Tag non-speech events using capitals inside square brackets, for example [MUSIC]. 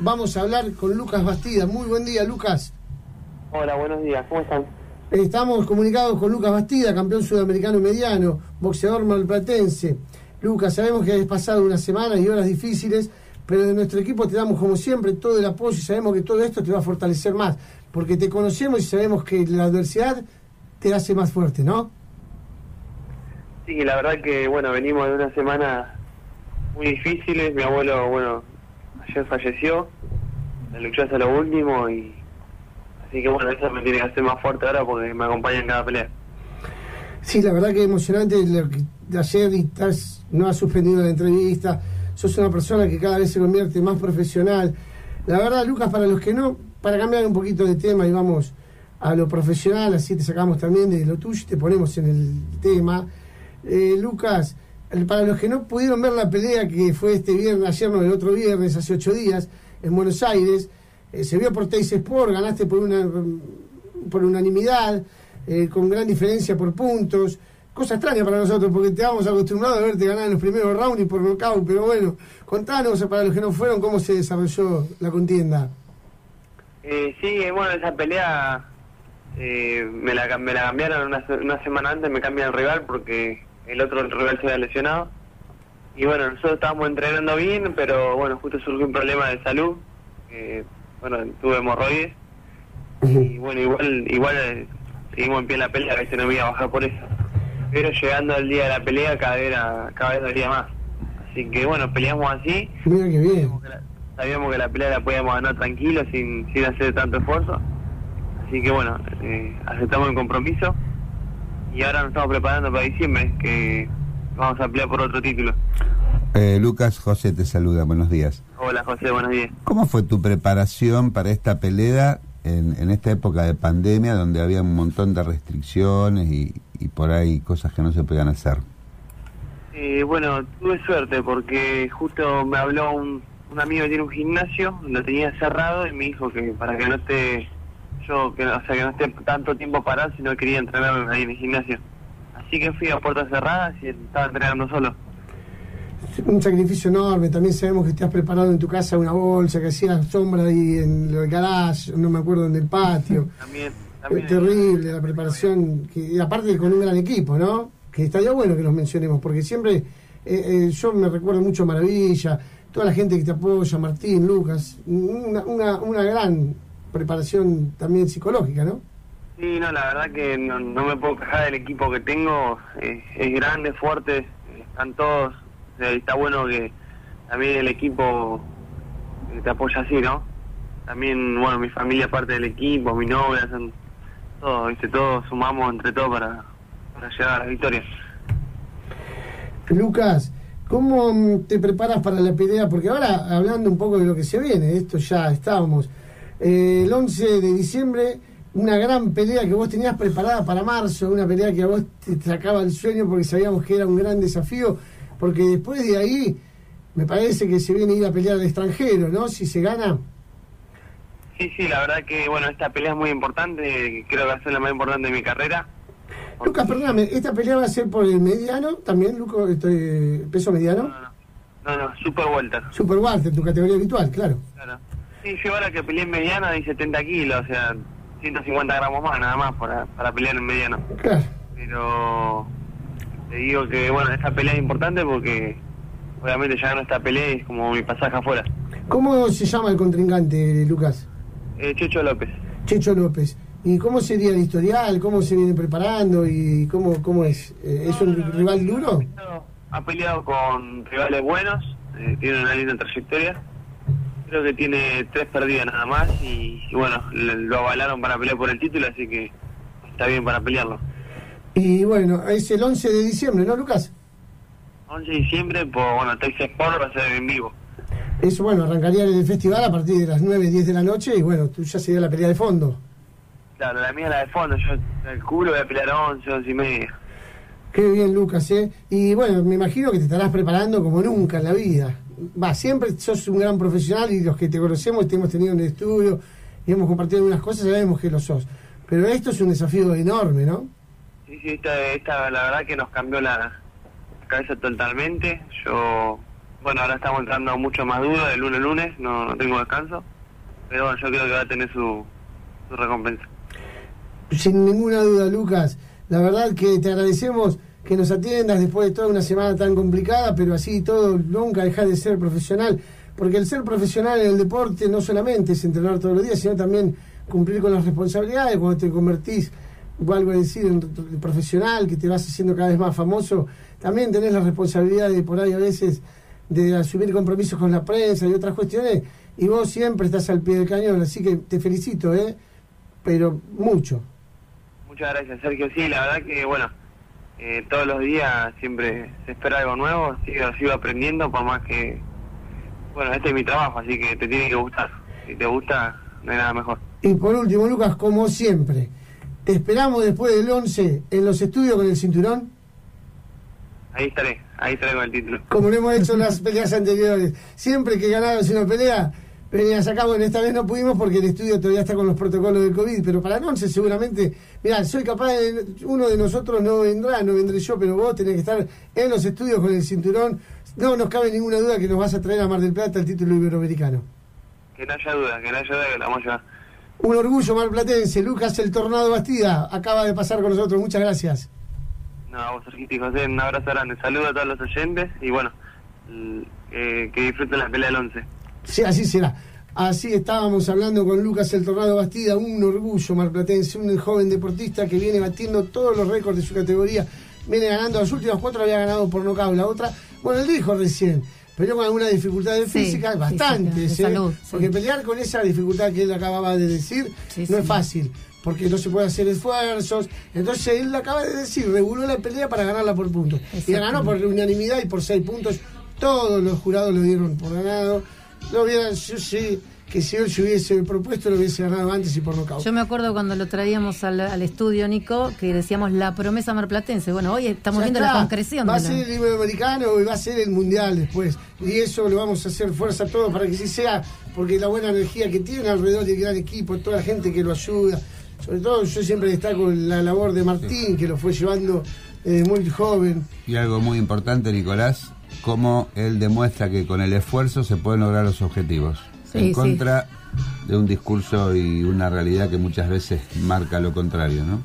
vamos a hablar con Lucas Bastida. Muy buen día, Lucas. Hola, buenos días, ¿cómo están? Estamos comunicados con Lucas Bastida, campeón sudamericano mediano, boxeador malplatense. Lucas, sabemos que has pasado unas semanas y horas difíciles, pero de nuestro equipo te damos como siempre todo el apoyo y sabemos que todo esto te va a fortalecer más, porque te conocemos y sabemos que la adversidad te hace más fuerte, ¿no? Sí, la verdad que, bueno, venimos de una semana muy difíciles. Mi abuelo, bueno, ayer falleció, luchó hasta lo último y Así que bueno, eso me tiene que hacer más fuerte ahora porque me acompaña en cada pelea. Sí, la verdad que emocionante lo que de ayer y estás, no has suspendido la entrevista, sos una persona que cada vez se convierte más profesional. La verdad, Lucas, para los que no, para cambiar un poquito de tema y vamos a lo profesional, así te sacamos también de lo tuyo y te ponemos en el tema. Eh, Lucas, para los que no pudieron ver la pelea que fue este viernes, ayer no, el otro viernes, hace ocho días, en Buenos Aires, eh, se vio por Teis Sport, ganaste por una por unanimidad, eh, con gran diferencia por puntos. Cosa extraña para nosotros, porque te vamos acostumbrados a verte ganar en los primeros rounds y por nocaut, pero bueno, contanos para los que no fueron cómo se desarrolló la contienda. Eh, sí, bueno, esa pelea eh, me, la, me la cambiaron una, una semana antes, me cambian el rival porque el otro rival se había lesionado. Y bueno, nosotros estábamos entrenando bien, pero bueno, justo surgió un problema de salud bueno, tuve hemorroides. Y bueno, igual igual eh, seguimos en pie en la pelea, a veces no me iba a bajar por eso. Pero llegando al día de la pelea cada vez, cada vez dolía más. Así que bueno, peleamos así. Mira qué bien. Sabíamos que, la, pelea la podíamos ganar tranquilo, sin, sin hacer tanto esfuerzo. Así que bueno, eh, aceptamos el compromiso. Y ahora nos estamos preparando para diciembre, que vamos a pelear por otro título. Eh, Lucas, José te saluda, buenos días. Hola José, buenos días. ¿Cómo fue tu preparación para esta pelea en, esta época de pandemia donde había un montón de restricciones y, por ahí cosas que no se podían hacer? Eh, bueno, tuve suerte porque justo me habló un, amigo que tiene un gimnasio, lo tenía cerrado y me dijo que para que no esté que, o sea, que no esté tanto tiempo parado, si no quería entrenar ahí en el gimnasio. Así que fui a puertas cerradas y estaba entrenando solo un sacrificio enorme. También sabemos que te has preparado en tu casa una bolsa, que hacías sombra ahí en el garage, no me acuerdo, en el patio. [LAUGHS] también, Es terrible la preparación, que, y aparte con un gran equipo, ¿no? Que estaría bueno que los mencionemos, porque siempre eh, eh, yo me recuerdo mucho Maravilla, toda la gente que te apoya, Martín, Lucas, una, una, una gran preparación también psicológica, ¿no? Sí, no, la verdad que no, me puedo quejar del equipo que tengo, es grande, fuerte, están todos está bueno que también el equipo te apoya así, ¿no? También, bueno, mi familia parte del equipo, mi novia, son todo, ¿viste? Todos sumamos entre todos para, para llegar a la victoria. Lucas, ¿cómo te preparas para la pelea? Porque ahora, hablando un poco de lo que se viene, esto ya estábamos. Eh, el 11 de diciembre, una gran pelea que vos tenías preparada para marzo, una pelea que a vos te sacaba el sueño porque sabíamos que era un gran desafío porque después de ahí me parece que se viene a ir a pelear al extranjero, ¿no? Si se gana. Sí, sí, la verdad que, bueno, esta pelea es muy importante, creo que va a ser la más importante de mi carrera. Lucas, perdóname, ¿esta pelea va a ser por el mediano también, Lucas, este, peso mediano? No, no, no, no, super welter. Super welter, tu categoría habitual, claro. Claro. Yo ahora que peleé en mediano de 70 kilos, o sea, 150 gramos más nada más para, para pelear en mediano. Claro. Pero te digo que, bueno, esta pelea es importante porque obviamente ya no esta pelea es como mi pasaje afuera. ¿Cómo se llama el contrincante, Lucas? Eh, Checho López. Checho López. ¿Y cómo sería el historial? ¿Cómo se viene preparando? ¿Y cómo, cómo es? Eh, ¿Es un rival duro? Ha peleado con rivales buenos, eh, tiene una linda trayectoria. Creo que tiene tres perdidas nada más y, y bueno, lo avalaron para pelear por el título, así que está bien para pelearlo. Y bueno, es el 11 de diciembre, ¿no, Lucas? 11 de diciembre, pues bueno, Texas Sport va a ser en vivo. Eso, bueno, arrancaría el festival a partir de las 9, 10 de la noche y bueno, tú ya sería la pelea de fondo. Claro, la mía es la de fondo, yo el culo voy a pelear a 11, 11 y media. Qué bien, Lucas, ¿eh? Y bueno, me imagino que te estarás preparando como nunca en la vida. Va, siempre sos un gran profesional y los que te conocemos, te hemos tenido en el estudio y hemos compartido algunas cosas, sabemos que lo sos. Pero esto es un desafío enorme, ¿no? Sí, sí, esta, esta la verdad que nos cambió la cabeza totalmente. Yo, bueno, ahora estamos entrando mucho más duro de lunes a lunes, no, no tengo descanso. Pero bueno, yo creo que va a tener su, su recompensa. Sin ninguna duda, Lucas. La verdad que te agradecemos que nos atiendas después de toda una semana tan complicada, pero así todo, nunca dejar de ser profesional. Porque el ser profesional en el deporte no solamente es entrenar todos los días, sino también cumplir con las responsabilidades cuando te convertís, vuelvo a decir, en profesional, que te vas haciendo cada vez más famoso. También tenés la responsabilidad de por ahí a veces de asumir compromisos con la prensa y otras cuestiones, y vos siempre estás al pie del cañón, así que te felicito, ¿eh? Pero mucho. Muchas gracias, Sergio. Sí, la verdad que, bueno, eh, todos los días siempre se espera algo nuevo, sigo, sigo aprendiendo, por más que, bueno, este es mi trabajo, así que te tiene que gustar. Si te gusta, no hay nada mejor. Y por último, Lucas, como siempre, te esperamos después del 11 en los estudios con el cinturón. Ahí estaré, ahí estaré con el título. Como lo hemos hecho en las peleas anteriores. Siempre que ganabas una pelea, venías acá. Bueno, esta vez no pudimos porque el estudio todavía está con los protocolos del COVID, pero para el 11 seguramente, mira, soy capaz de, uno de nosotros no vendrá, no vendré yo, pero vos tenés que estar en los estudios con el cinturón. No nos cabe ninguna duda que nos vas a traer a Mar del Plata el título iberoamericano. Que no haya duda, que no haya duda que la vamos a. Un orgullo marplatense, Lucas el Tornado Bastida, acaba de pasar con nosotros, muchas gracias. No, vos, Sergito y José, un abrazo grande. Saludos a todos los oyentes y bueno, eh, que disfruten la pelea del 11. Sí, así será. Así estábamos hablando con Lucas El Tornado Bastida, un orgullo marplatense, un joven deportista que viene batiendo todos los récords de su categoría, viene ganando, las últimas cuatro había ganado por nocaut, la otra, bueno, él dijo recién, pero con alguna dificultad de física, bastante, ¿eh? porque pelear con esa dificultad que él acababa de decir no es fácil porque no se puede hacer esfuerzos. Entonces él acaba de decir, reguló la pelea para ganarla por puntos. Y la ganó por unanimidad y por seis puntos. Todos los jurados lo dieron por ganado. No hubiera, yo sé que si él se hubiese propuesto lo hubiese ganado antes y por nocaut. Yo me acuerdo cuando lo traíamos al, estudio, Nico, que decíamos la promesa marplatense. Bueno, hoy estamos viendo la concreción. Va a ser el iberoamericano y va a ser el mundial después. Y eso lo vamos a hacer fuerza a todos para que sí sea, porque la buena energía que tiene alrededor del gran equipo, toda la gente que lo ayuda sobre todo yo siempre destaco la labor de Martín, que lo fue llevando eh, muy joven. Y algo muy importante, Nicolás, cómo él demuestra que con el esfuerzo se pueden lograr los objetivos. en contra de un discurso y una realidad que muchas veces marca lo contrario, ¿no?